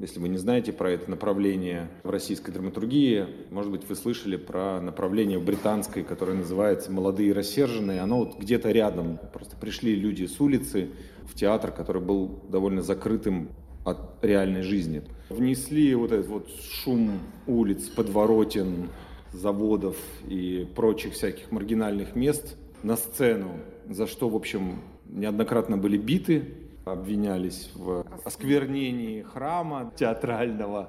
Если вы не знаете про это направление в российской драматургии, может быть, вы слышали про направление в британской, которое называется «Молодые рассерженные». Оно вот где-то рядом. Просто пришли люди с улицы в театр, который был довольно закрытым от реальной жизни. Внесли вот этот вот шум улиц, подворотен, заводов и прочих всяких маргинальных мест на сцену, за что, в общем, неоднократно были биты, обвинялись в осквернении храма театрального.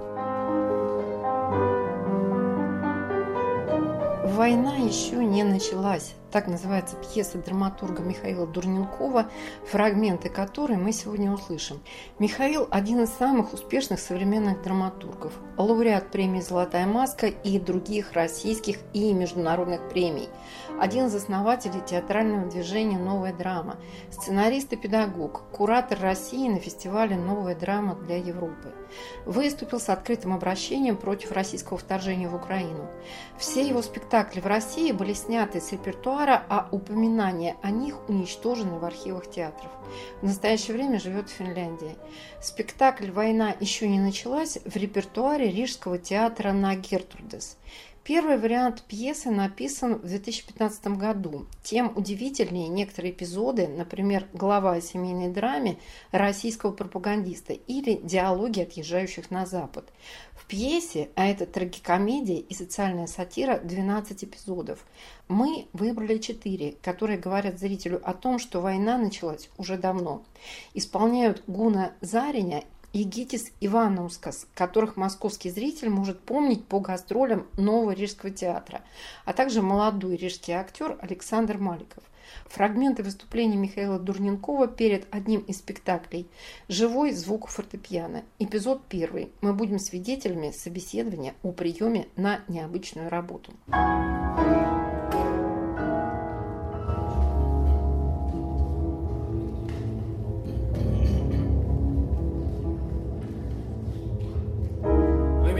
Война еще не началась. Так называется пьеса драматурга Михаила Дурненкова, фрагменты которой мы сегодня услышим. Михаил – один из самых успешных современных драматургов, лауреат премии «Золотая маска» и других российских и международных премий, один из основателей театрального движения «Новая драма», сценарист и педагог, куратор России на фестивале «Новая драма для Европы». Выступил с открытым обращением против российского вторжения в Украину. Все его спектакли в России были сняты с репертуара репертуара, а упоминания о них уничтожены в архивах театров. В настоящее время живет в Финляндии. Спектакль «Война еще не началась» в репертуаре Рижского театра на Гертрудес. Первый вариант пьесы написан в 2015 году. Тем удивительнее некоторые эпизоды, например, глава о семейной драме российского пропагандиста или диалоги отъезжающих на Запад. В пьесе, а это трагикомедия и социальная сатира, 12 эпизодов. Мы выбрали 4, которые говорят зрителю о том, что война началась уже давно. Исполняют Гуна Зариня и Гитис которых московский зритель может помнить по гастролям Нового Рижского театра, а также молодой рижский актер Александр Маликов. Фрагменты выступления Михаила Дурненкова перед одним из спектаклей «Живой звук фортепиано». Эпизод первый. Мы будем свидетелями собеседования о приеме на необычную работу.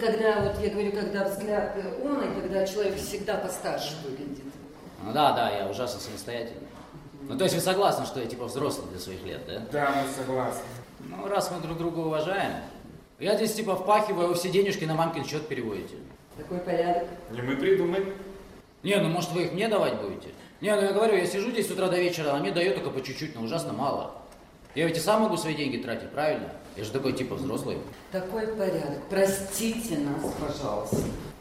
Когда, вот я говорю, когда взгляд он, и когда человек всегда постарше выглядит. Ну да, да, я ужасно самостоятельный. Ну то есть вы согласны, что я типа взрослый для своих лет, да? Да, мы согласны. Ну раз мы друг друга уважаем. Я здесь типа впахиваю, вы все денежки на мамкин счет переводите. Такой порядок. Не мы придумали. Не, ну может вы их мне давать будете? Не, ну я говорю, я сижу здесь с утра до вечера, а мне дают только по чуть-чуть, но ужасно мало. Я ведь и сам могу свои деньги тратить, правильно? Я же такой типа взрослый. Такой порядок. Простите нас, пожалуйста.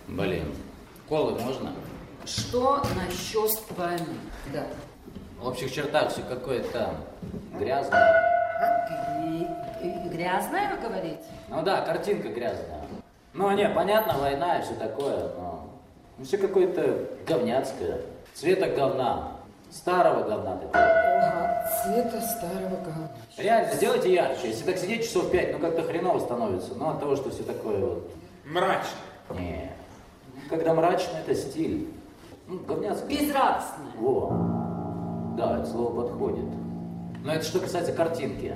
Блин. Колы можно? Что насчет войны? Да. В общих чертах все какое-то грязное. А? Грязное вы говорите? Ну да, картинка грязная. Ну не, понятно, война и все такое, но ну, все какое-то говняцкое. Цвета говна. Старого говна такого. Цвета старого говна. Реально, сделайте ярче. Если так сидеть часов пять, ну как-то хреново становится. Ну от того, что все такое вот. Мрачно. Не. Когда мрачно, это стиль. Ну, говняцкое. Безрадостное. Во. Да, это слово подходит. Но это что касается картинки.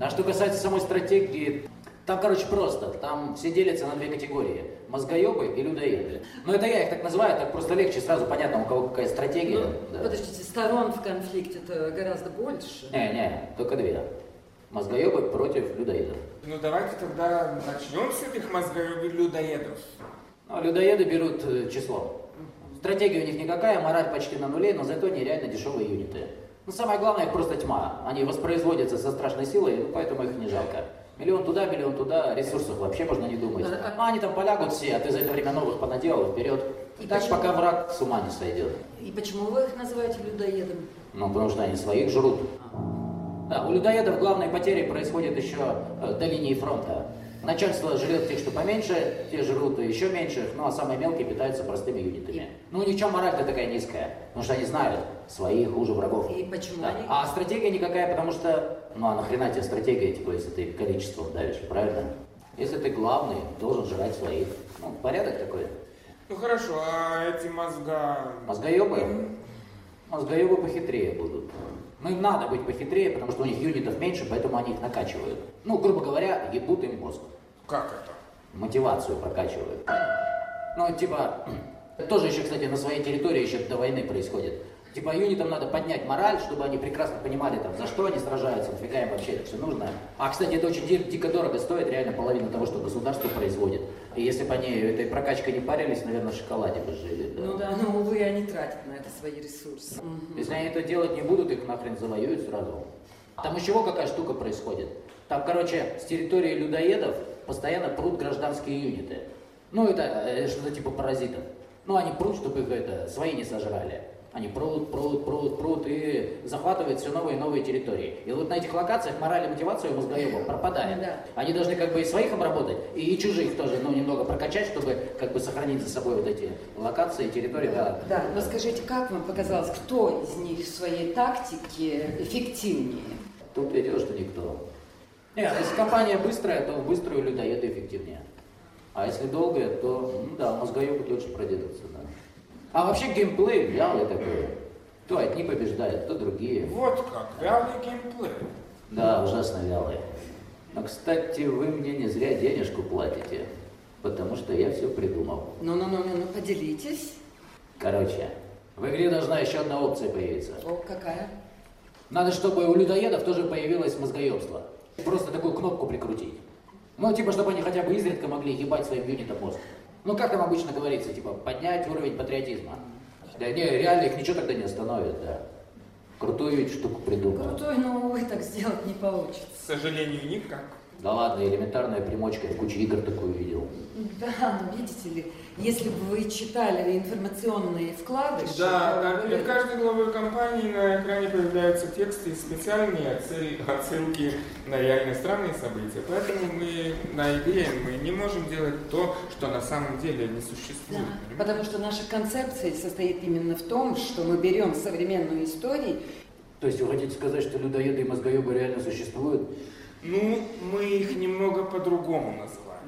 А что касается самой стратегии, там, короче, просто. Там все делятся на две категории. Мозгоебы и людоеды. Но это я их так называю, так просто легче сразу понятно, у кого какая стратегия. Ну, да. Подождите, сторон в конфликте-то гораздо больше. Не, не, только две. Мозгоебы против людоедов. Ну давайте тогда начнем с этих мозгоебов-людоедов. Ну, людоеды берут э, число. Стратегия у них никакая, мораль почти на нуле, но зато нереально дешевые юниты. Ну, самое главное, их просто тьма. Они воспроизводятся со страшной силой, поэтому их не жалко. Миллион туда, миллион туда, ресурсов вообще можно не думать. А- они там полягут все, а ты за это время новых понаделал, вперед. И так, почему? пока враг с ума не сойдет. И почему вы их называете людоедом? Ну, потому что они своих жрут. Да, у людоедов главные потери происходят еще э, до линии фронта. Начальство жрет тех, что поменьше, те жрут еще меньших, ну а самые мелкие питаются простыми юнитами. Ну ничего, мораль-то такая низкая, потому что они знают, свои хуже врагов. И почему Да. они? А стратегия никакая, потому что, ну а нахрена тебе стратегия, типа, если ты количеством давишь, правильно? Если ты главный, должен жрать своих. Ну, порядок такой. Ну хорошо, а эти мозга... Мозгоебы? Мозгоебы похитрее будут. Ну, им надо быть похитрее, потому что у них юнитов меньше, поэтому они их накачивают. Ну, грубо говоря, ебут им мозг. Как это? Мотивацию прокачивают. Ну, типа, это тоже еще, кстати, на своей территории еще до войны происходит. Типа, юнитам надо поднять мораль, чтобы они прекрасно понимали, там, за что они сражаются, нафига им вообще это все нужно. А, кстати, это очень ди- дико дорого стоит, реально половину того, что государство производит. И если бы они этой прокачкой не парились, наверное, в шоколаде бы жили. да. Ну да, но, увы, они тратят на это свои ресурсы. Если они это делать не будут, их нахрен завоюют сразу. Там еще какая штука происходит. Там, короче, с территории людоедов постоянно прут гражданские юниты. Ну, это э, что-то типа паразитов. Ну, они прут, чтобы их это, свои не сожрали. Они прут, прут, прут, прут и захватывают все новые и новые территории. И вот на этих локациях мораль и мотивация у мозгоебов пропадает. Да. Они должны как бы и своих обработать, и, и чужих тоже, ну, немного прокачать, чтобы как бы сохранить за собой вот эти локации, территории, да. Да, но скажите, как вам показалось, кто из них в своей тактике эффективнее? Тут я дело, что никто. Нет, если компания быстрая, то быструю людоеды эффективнее. А если долгая, то, ну да, мозгоебы лучше продержатся, да. А вообще геймплей вялый такой. То одни побеждают, то другие. Вот как, вялый геймплей. Да, ужасно вялый. Но, кстати, вы мне не зря денежку платите, потому что я все придумал. Ну-ну-ну, ну поделитесь. Короче, в игре должна еще одна опция появиться. О, какая? Надо, чтобы у людоедов тоже появилось мозгоебство. Просто такую кнопку прикрутить. Ну, типа, чтобы они хотя бы изредка могли ебать своим юнитом мозг. Ну, как там обычно говорится, типа, поднять уровень патриотизма. Да не, реально их ничего тогда не остановит, да. Крутую ведь штуку придумал. Крутой, но, увы, так сделать не К получится. сожалению, никак. Да ладно, элементарная примочка, я в куче игр такую видел. Да, но видите ли, если бы вы читали информационные вкладыши... Да, да, вы- перед каждой главой компании на экране появляются тексты и специальные отсыл- отсылки на реальные странные события. Поэтому мы на игре мы не можем делать то, что на самом деле не Да, существует. понимаете? потому что наша концепция состоит именно в том, что мы берем современную историю То есть вы хотите сказать, что людоеды и мозгоебы реально существуют? Ну, мы их немного по-другому называем.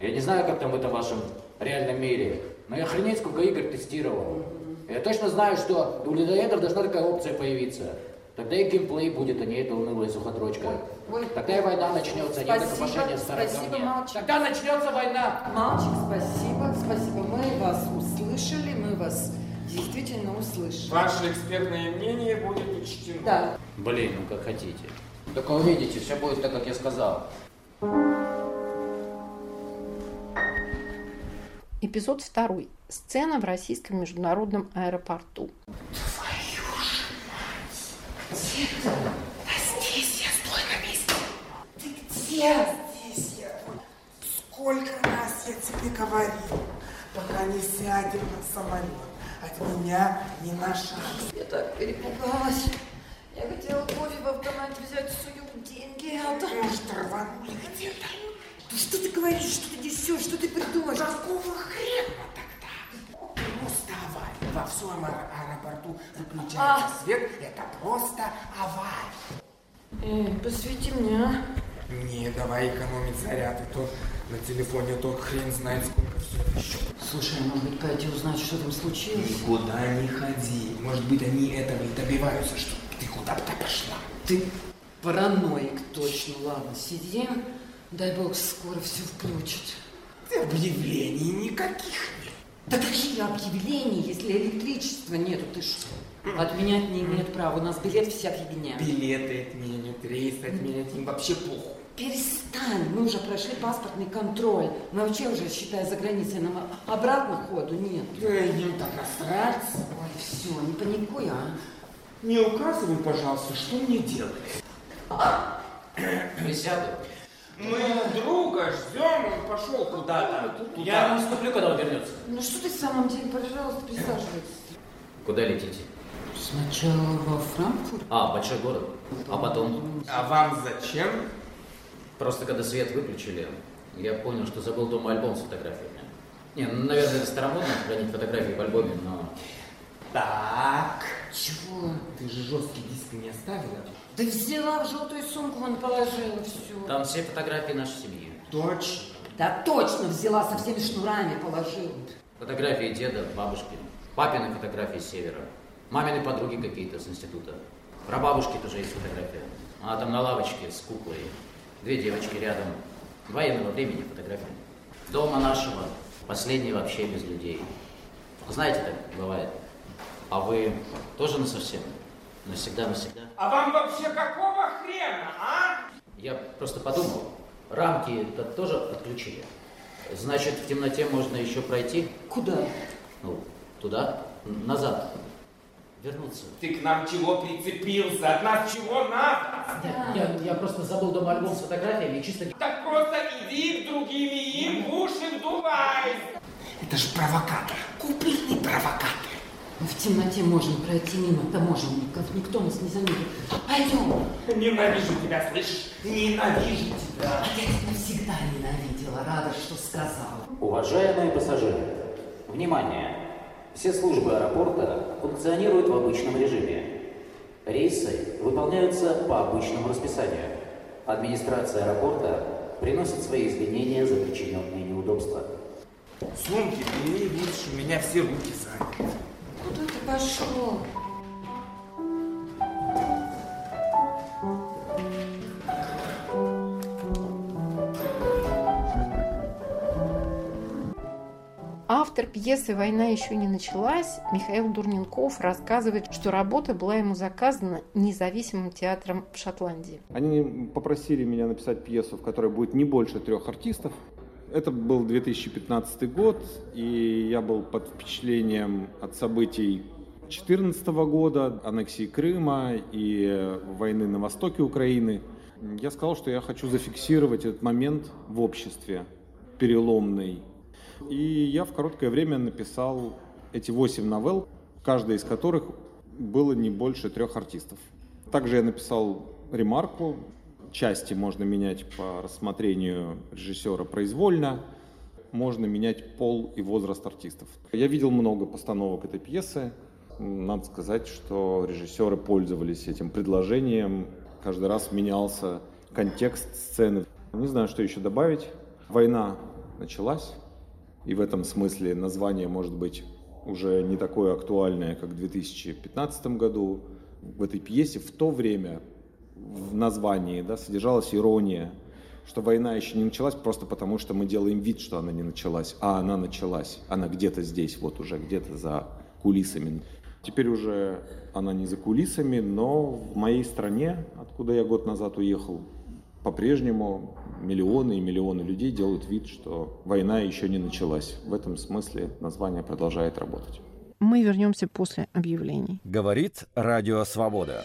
Я не знаю, как там в этом вашем реальном мире, но я охренеть сколько игр тестировал. Я точно знаю, что у людоедов должна такая опция появиться. Тогда и геймплей будет, а не эта унылая сухотрочка. Ой, Тогда и война начнется, нет Спасибо, опошения старых спасибо, говне. мальчик. Тогда начнется война! Мальчик, спасибо, спасибо. Мы вас услышали, мы вас действительно услышали. Ваше экспертное мнение будет учтено. Да. Блин, ну как хотите. Только увидите, все будет так, как я сказал. Эпизод второй. Сцена в российском международном аэропорту. Здесь я, стой на месте. Ты где? Здесь я. Сколько раз я тебе говорил, пока не сядем на самолет, от меня не на шаг. Я так перепугалась. Я хотела кофе в автомате взять, сую деньги, а там... Может, рванули где-то? Ну что ты говоришь, что ты несешь, что ты придумаешь? Какого хрена тогда? Просто авария. Во всем аэ- аэропорту выключается А. свет. Это просто авария. Эй, посвети мне, а? Не, давай экономить заряд, и то на телефоне, то хрен знает сколько все еще. Слушай, может быть, пойти узнать, что там случилось? Никуда не ходи. Может быть, они этого и добиваются, что ты куда-то пошла. Ты параноик, точно. Ладно, сидим. Дай бог, скоро все включат. Объявлений никаких нет. Да какие объявления, если электричества нету, ты что? Отменять не имеет права, у нас билет вся фигня. Билеты отменят, рейс отменят, им вообще похуй. Перестань, мы уже прошли паспортный контроль. Мы вообще уже, считай, за границей, нам обратно ходу нет. Да им там насрать. Ой, все, не паникуй, а. Не указывай, пожалуйста, что мне делать. Присяду. Мы друга ждем, он пошел куда-то. Я не вступлю, когда он вернется. Ну что ты в самом деле, пожалуйста, присаживайся. Куда летите? Сначала во Франкфурт. А, большой город. А потом? А вам зачем? Просто когда свет выключили, я понял, что забыл дома альбом с фотографиями. Не, ну, наверное, это старомодно хранить фотографии в альбоме, но... Так. Чего? Ты же жесткий диск не оставила? Да взяла в желтую сумку, вон положила все. Там все фотографии нашей семьи. Точно. Да точно взяла со всеми шнурами положила. Фотографии деда, бабушки, папины фотографии с севера, мамины подруги какие-то с института. Про бабушки тоже есть фотография. Она там на лавочке с куклой. Две девочки рядом. Военного времени фотография. Дома нашего. Последний вообще без людей. Знаете, так бывает. А вы тоже на совсем? Навсегда-навсегда? А вам вообще какого хрена, а? Я просто подумал, рамки -то тоже отключили. Значит, в темноте можно еще пройти? Куда? Ну, туда, назад, вернуться. Ты к нам чего прицепился? От нас чего надо? Я, я просто забыл дома альбом с фотографиями и чисто... Так просто иди к другим и им в уши вдувай. Это ж провокатор. Купленный провокатор. Мы в темноте можем пройти мимо таможенников, никто нас не заметит. Пойдем. Ненавижу тебя, слышишь? Ненавижу тебя. А я тебя всегда ненавидела, рада, что сказала. Уважаемые пассажиры, внимание! Все службы аэропорта функционируют в обычном режиме. Рейсы выполняются по обычному расписанию. Администрация аэропорта приносит свои извинения за причиненные неудобства. Сумки бери, видишь, у меня все руки заняты. Куда ты пошел? Автор пьесы «Война еще не началась» Михаил Дурненков рассказывает, что работа была ему заказана независимым театром в Шотландии. Они попросили меня написать пьесу, в которой будет не больше трех артистов. Это был 2015 год, и я был под впечатлением от событий 2014 года, аннексии Крыма и войны на востоке Украины. Я сказал, что я хочу зафиксировать этот момент в обществе, переломный. И я в короткое время написал эти восемь новелл, каждая из которых было не больше трех артистов. Также я написал ремарку, части можно менять по рассмотрению режиссера произвольно, можно менять пол и возраст артистов. Я видел много постановок этой пьесы. Надо сказать, что режиссеры пользовались этим предложением. Каждый раз менялся контекст сцены. Не знаю, что еще добавить. Война началась, и в этом смысле название может быть уже не такое актуальное, как в 2015 году. В этой пьесе в то время в названии да, содержалась ирония, что война еще не началась просто потому, что мы делаем вид, что она не началась, а она началась. Она где-то здесь, вот уже где-то за кулисами. Теперь уже она не за кулисами, но в моей стране, откуда я год назад уехал, по-прежнему миллионы и миллионы людей делают вид, что война еще не началась. В этом смысле название продолжает работать. Мы вернемся после объявлений. Говорит Радио Свобода.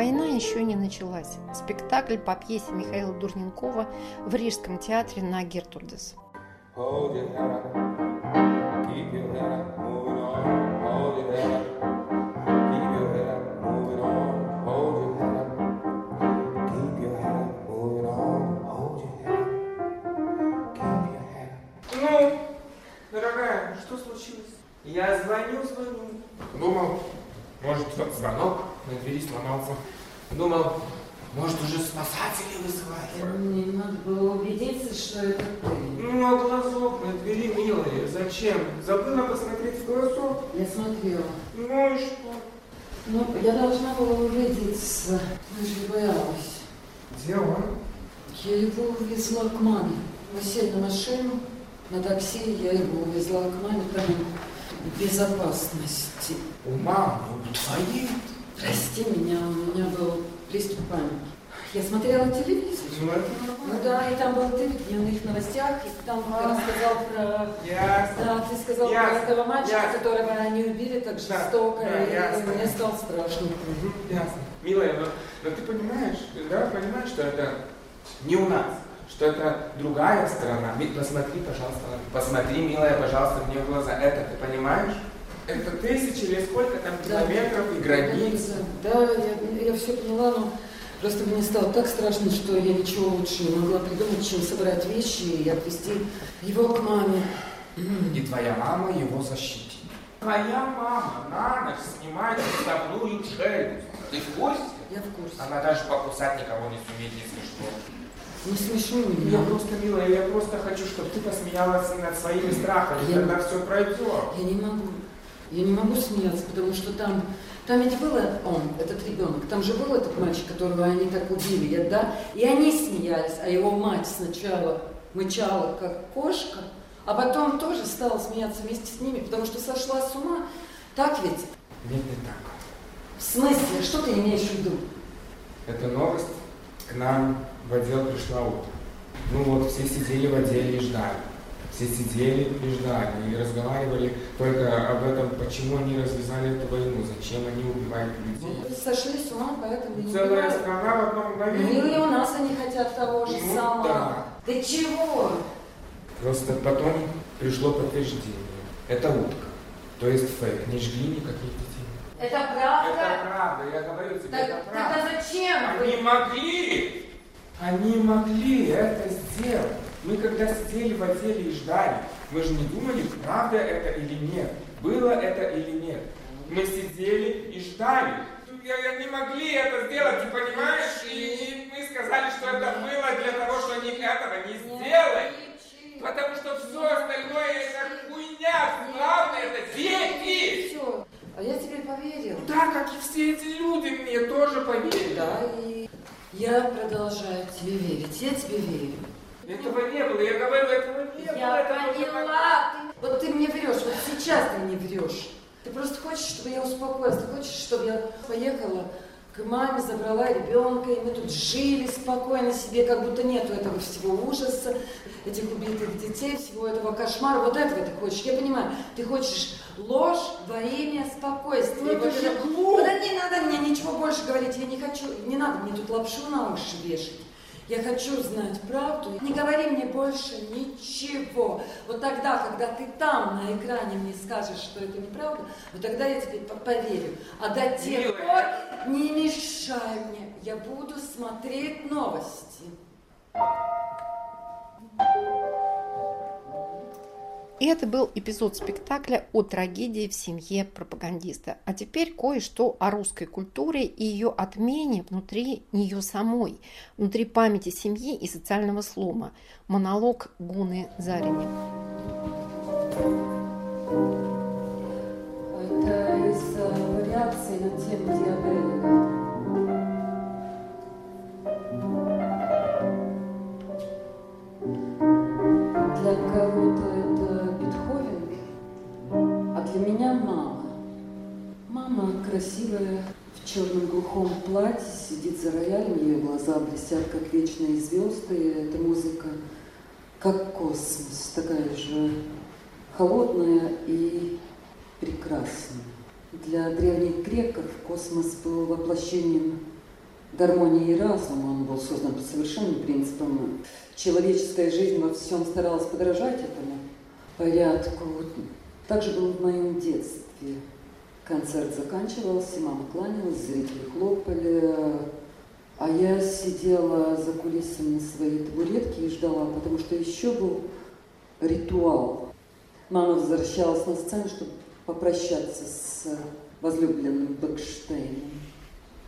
Война еще не началась. Спектакль по пьесе Михаила Дурненкова в Рижском театре на Гертурдес. Hold your Забыла посмотреть в глазок? Я смотрела. Ну и что? Ну, я должна была убедиться. Я же боялась. Где он? Я его увезла к маме. Мы сели на машину, на такси, я его увезла к маме там в безопасности. У мамы, у твоей? Прости меня, у меня был приступ паники. Я смотрела телевизор. Ну, это Ну да, и там был ты в дневных новостях, и там ты рассказал про... Ясно. Да, ты сказал Ясно. про этого мальчика, Ясно. которого они убили так Да, жестоко, да, и ясно. мне стало страшно. Мгм, Ясно. Милая, но, но ты понимаешь, да, понимаешь, что это не у нас, что это другая страна. Ми- Посмотри, пожалуйста, посмотри, милая, пожалуйста, мне в глаза. Это ты понимаешь? Это тысячи или сколько там Да. километров и границ. Да, я, я все поняла, но просто мне стало так страшно, что я ничего лучше не могла придумать, чем собрать вещи и отвезти его к маме. И твоя мама его защитит. Твоя мама на ночь снимает вставную челюсть. Ты в курсе? Я в курсе. Она даже покусать никого не сумеет, если что. Не смешно Я меня. просто, милая, я просто хочу, чтобы ты посмеялась над своими страхами, Я- тогда все пройдет. Я не могу. Я не могу смеяться, потому что там, там ведь был он, этот ребенок, там же был этот мальчик, которого они так убили, да? И они смеялись, а его мать сначала мычала, как кошка, а потом тоже стала смеяться вместе с ними, потому что сошла с ума. Так ведь? Нет, не так. В смысле? Что ты имеешь в виду? Эта новость к нам в отдел пришла утром. Ну вот, все сидели в отделе и ждали. Все сидели и ждали, и разговаривали только об этом, почему они развязали эту войну, зачем они убивают людей. Сошли с ума, поэтому и не Целая убивают. страна в одно Ну мгновение. или у нас они хотят того же Ну самого. да. Ты чего? Просто потом пришло подтверждение. Это утка. То есть фейк. Не жгли никаких детей. Это Это правда? правда, я говорю тебе, Так- это правда. тогда зачем Они вы? могли! Они могли это сделать. Мы когда сидели в отделе и ждали, мы же не думали, правда это или нет, было это или нет. Мы сидели и ждали. Я Не могли это сделать, ты понимаешь? И, и мы сказали, что это было для того, что они этого не сделали. Потому что все остальное это хуйня. Главное это дети. Все. А я тебе поверила. Да, как и все эти люди мне тоже поверили. Да, и я продолжаю тебе верить. Я тебе верю. Этого не было, я говорю, этого не было. Я это было поняла. Ты- Вот ты мне врешь, вот сейчас ты мне врешь. Ты просто хочешь, чтобы я успокоилась, ты хочешь, чтобы я поехала к маме, забрала ребенка, и мы тут жили спокойно себе, как будто нету этого всего ужаса, этих убитых детей, всего этого кошмара. Вот этого ты хочешь. Я понимаю, ты хочешь ложь во имя спокойствия. Ну, это Вот же это- глупо. Да не надо мне ничего больше говорить, я не хочу, не надо мне тут лапшу на уши вешать. Я хочу знать правду. Не говори мне больше ничего. Вот тогда, когда ты там на экране мне скажешь, что это неправда, вот тогда я тебе по- поверю. А до тех Милая. пор не мешай мне. Я буду смотреть новости. И это был эпизод спектакля о трагедии в семье пропагандиста. А теперь кое-что о русской культуре и ее отмене внутри нее самой, внутри памяти семьи и социального слома. Монолог Гуны Зарини. Это красивая, в черном глухом платье, сидит за роялем, ее глаза блестят, как вечные звезды, эта музыка как космос, такая же холодная и прекрасная. Для древних греков космос был воплощением гармонии и разума, он был создан по совершенным принципам. Человеческая жизнь во всем старалась подражать этому порядку. Так же было в моем детстве. Концерт заканчивался, мама кланялась, зрители хлопали, а я сидела за кулисами на своей табуретке и ждала, потому что еще был ритуал. Мама возвращалась на сцену, чтобы попрощаться с возлюбленным Бекштейном.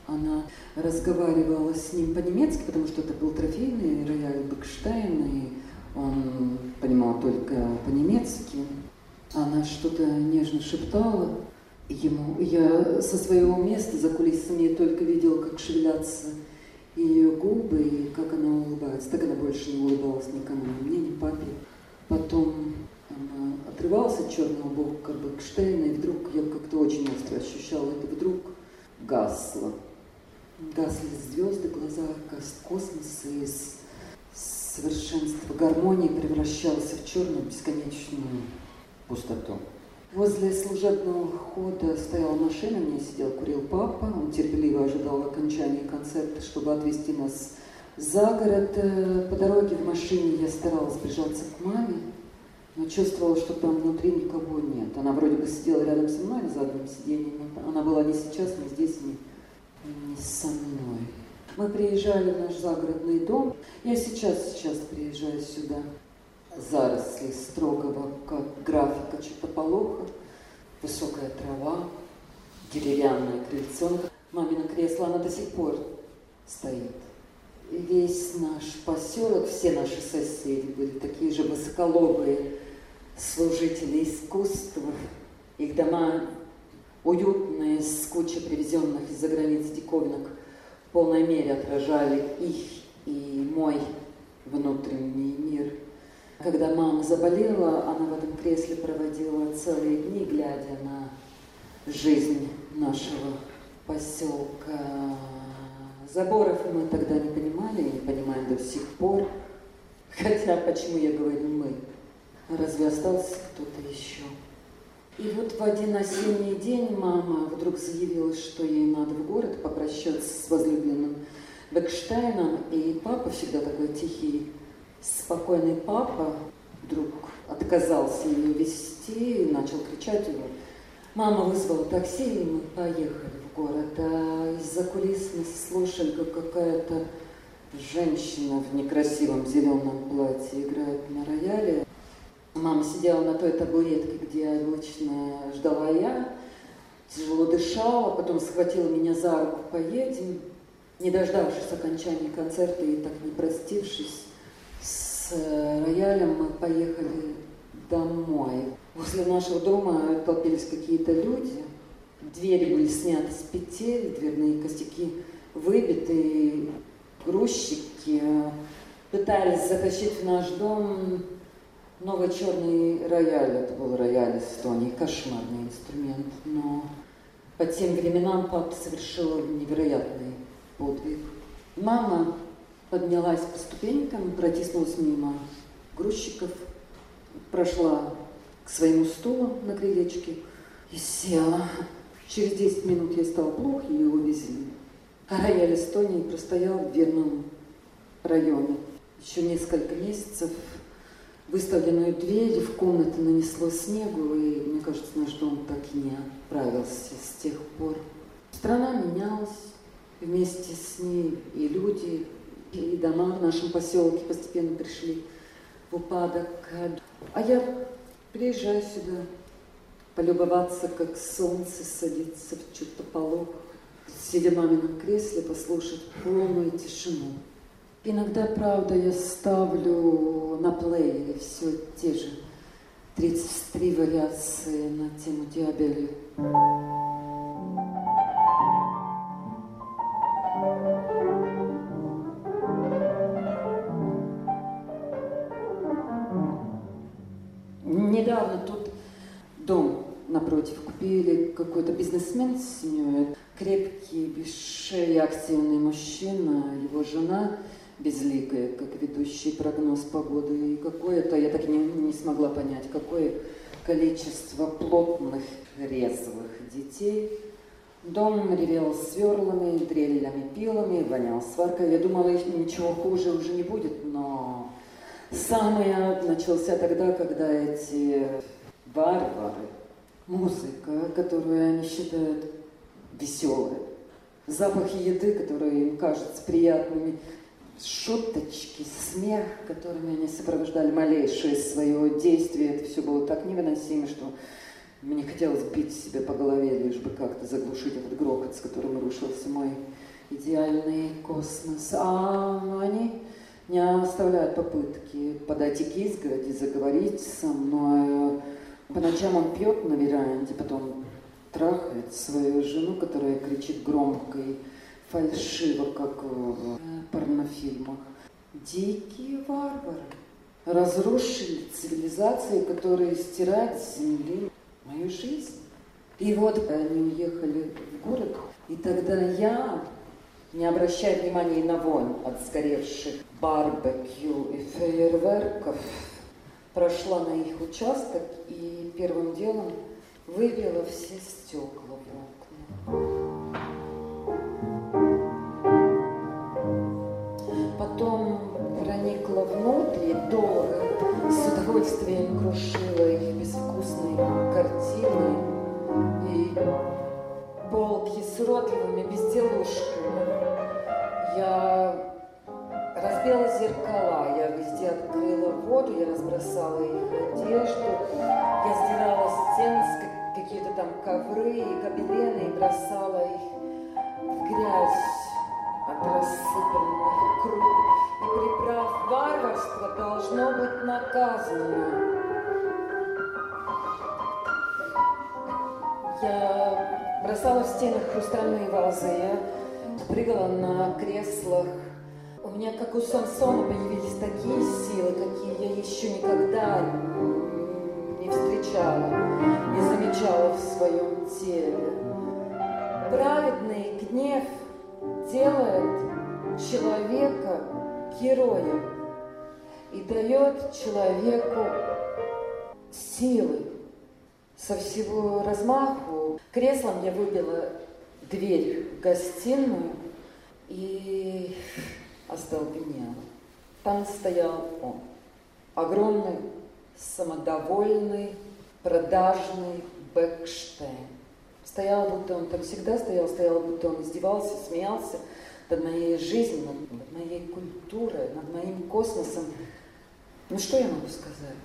Она разговаривала с ним по-немецки, потому что это был трофейный рояль Бекштейн, и он понимал только по-немецки. Она что-то нежно шептала ему. Я со своего места за кулисами только видела, как шевелятся ее губы, и как она улыбается. Так она больше не улыбалась никому, ни мне, ни папе. Потом она отрывалась от черного бока Бэкштейна, и вдруг я как-то очень остро ощущала это, вдруг гасло. Гасли звезды, глаза космоса из совершенства гармонии превращался в черную бесконечную пустоту. Возле служебного входа стояла машина, в ней сидел, курил папа. Он терпеливо ожидал окончания концерта, чтобы отвезти нас за город. Э, по дороге в машине я старалась прижаться к маме, но чувствовала, что там внутри никого нет. Она вроде бы сидела рядом со мной на заднем сиденье, но она была не сейчас, не здесь, не, не со мной. Мы приезжали в наш загородный дом. Я сейчас, сейчас приезжаю сюда заросли строгого как графика чертополоха, высокая трава, деревянное крыльцо. Мамина кресло, она до сих пор стоит. И весь наш поселок, все наши соседи были такие же высоколобые служители искусства. Их дома уютные, с кучей привезенных из-за границы диковинок, в полной мере отражали их и мой внутренний мир – когда мама заболела, она в этом кресле проводила целые дни, глядя на жизнь нашего поселка. Заборов мы тогда не понимали, не понимаем до сих пор. Хотя, почему я говорю «мы»? Разве остался кто-то еще? И вот в один осенний день мама вдруг заявила, что ей надо в город попрощаться с возлюбленным Бекштейном, и папа всегда такой тихий, спокойный папа вдруг отказался ее вести и начал кричать его. Мама вызвала такси, и мы поехали в город. А из-за кулис мы слушали, как какая-то женщина в некрасивом зеленом платье играет на рояле. Мама сидела на той табуретке, где обычно ждала я, тяжело дышала, потом схватила меня за руку, поедем. Не дождавшись окончания концерта и так не простившись, с э, роялем мы поехали домой. Возле нашего дома толпились какие-то люди. Двери были сняты с петель, дверные костяки выбиты. Грузчики пытались затащить в наш дом новый черный рояль. Это был рояль Эстонии, кошмарный инструмент. Но по тем временам папа совершил невероятный подвиг. Мама поднялась по ступенькам, протиснулась мимо грузчиков, прошла к своему стулу на крылечке и села. Через 10 минут ей стало плохо, ее увезли. А рояль Эстонии простоял в верном районе. Еще несколько месяцев выставленную дверь в комнаты нанесло снегу, и, мне кажется, наш дом так и не отправился с тех пор. Страна менялась, вместе с ней и люди, и дома в нашем поселке постепенно пришли в упадок. А я приезжаю сюда полюбоваться, как солнце садится в чертополох, сидя в мамином кресле, послушать полную тишину. Иногда, правда, я ставлю на плеере все те же 33 вариации на тему Диабели. Бизнесмен с семьей. Крепкий, без шеи, активный мужчина, его жена безликая, как ведущий прогноз погоды. И какое-то, я так не, не смогла понять, какое количество плотных, резвых детей. Дом ревел сверлами, дрелями, пилами, вонял сваркой. Я думала, их ничего хуже уже не будет, но Самый ад начался тогда, когда эти варвары, музыка, которую они считают веселой, запахи еды, которые им кажутся приятными, шуточки, смех, которыми они сопровождали малейшее свое действие, это все было так невыносимо, что мне хотелось бить себя по голове, лишь бы как-то заглушить этот грохот, с которым рушился мой идеальный космос. А они не оставляют попытки подойти к изгороди, заговорить со мной. По ночам он пьет на веранде, потом трахает свою жену, которая кричит громкой фальшиво, как в порнофильмах. Дикие варвары, разрушили цивилизации, которые стирают с земли мою жизнь. И вот они уехали в город, и тогда я, не обращая внимания на вонь от сгоревших барбекю и фейерверков, прошла на их участок и первым делом выбила все стекла в окна. Потом проникла внутрь и долго с удовольствием крушила их безвкусные картины и полки с уродливыми безделушками. Я разбила зеркала, я везде открыла воду, я разбросала их одежду, я сдирала стен какие-то там ковры и гобелены и бросала их в грязь от рассыпанных круг. И приправ варварство должно быть наказано. Я бросала в стенах хрустальные вазы, я прыгала на креслах. У меня, как у Самсона, появились такие силы, какие я еще никогда не встречала, не замечала в своем теле. Праведный гнев делает человека героем и дает человеку силы со всего размаху. Креслом я выбила дверь в гостиную и остолбенела. Там стоял он, огромный, самодовольный, продажный Бекштейн. Стоял, будто он там всегда стоял, стоял, будто он издевался, смеялся над моей жизнью, над, над моей культурой, над моим космосом. Ну что я могу сказать?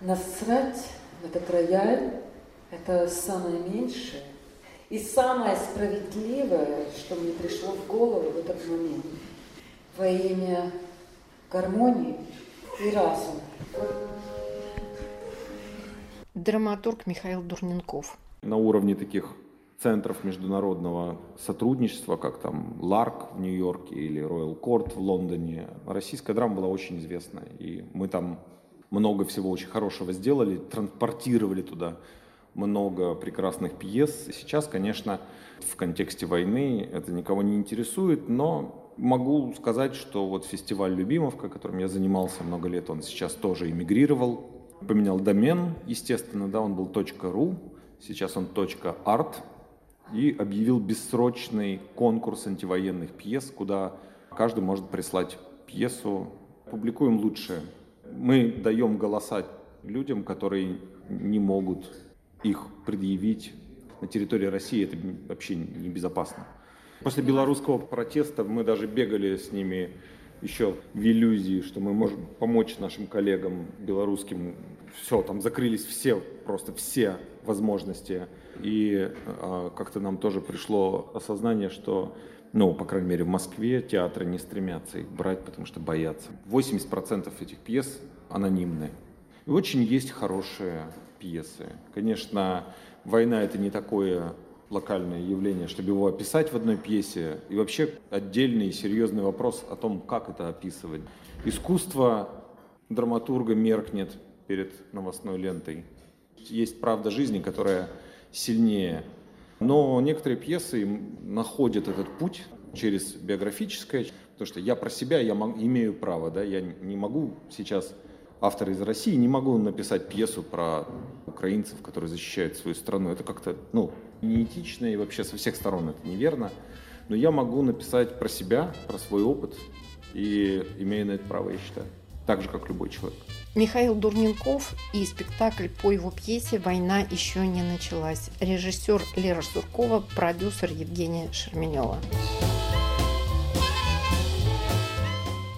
Насрать этот рояль – это самое меньшее и самое справедливое, что мне пришло в голову в этот момент. Во имя гармонии и разума. Драматург Михаил Дурненков. На уровне таких центров международного сотрудничества, как там Ларк в Нью-Йорке или Royal Court в Лондоне, российская драма была очень известная. И мы там много всего очень хорошего сделали, транспортировали туда много прекрасных пьес. Сейчас, конечно, в контексте войны это никого не интересует, но могу сказать, что вот фестиваль «Любимовка», которым я занимался много лет, он сейчас тоже эмигрировал, поменял домен, естественно, да, он был .ru, сейчас он .art, и объявил бессрочный конкурс антивоенных пьес, куда каждый может прислать пьесу. Публикуем лучшее. Мы даем голоса людям, которые не могут их предъявить на территории России. Это вообще небезопасно. После белорусского протеста мы даже бегали с ними еще в иллюзии, что мы можем помочь нашим коллегам белорусским. Все, там закрылись все, просто все возможности. И э, как-то нам тоже пришло осознание, что, ну, по крайней мере, в Москве театры не стремятся их брать, потому что боятся. 80% этих пьес анонимные. И очень есть хорошие пьесы. Конечно, война это не такое локальное явление, чтобы его описать в одной пьесе. И вообще отдельный серьезный вопрос о том, как это описывать. Искусство драматурга меркнет перед новостной лентой. Есть правда жизни, которая сильнее. Но некоторые пьесы находят этот путь через биографическое, потому что я про себя я имею право, да, я не могу сейчас автор из России, не могу написать пьесу про украинцев, которые защищают свою страну. Это как-то, ну, неэтично и вообще со всех сторон это неверно. Но я могу написать про себя, про свой опыт, и имею на это право, я считаю. Так же, как любой человек. Михаил Дурненков и спектакль по его пьесе «Война еще не началась». Режиссер Лера Суркова, продюсер Евгения Шерменева.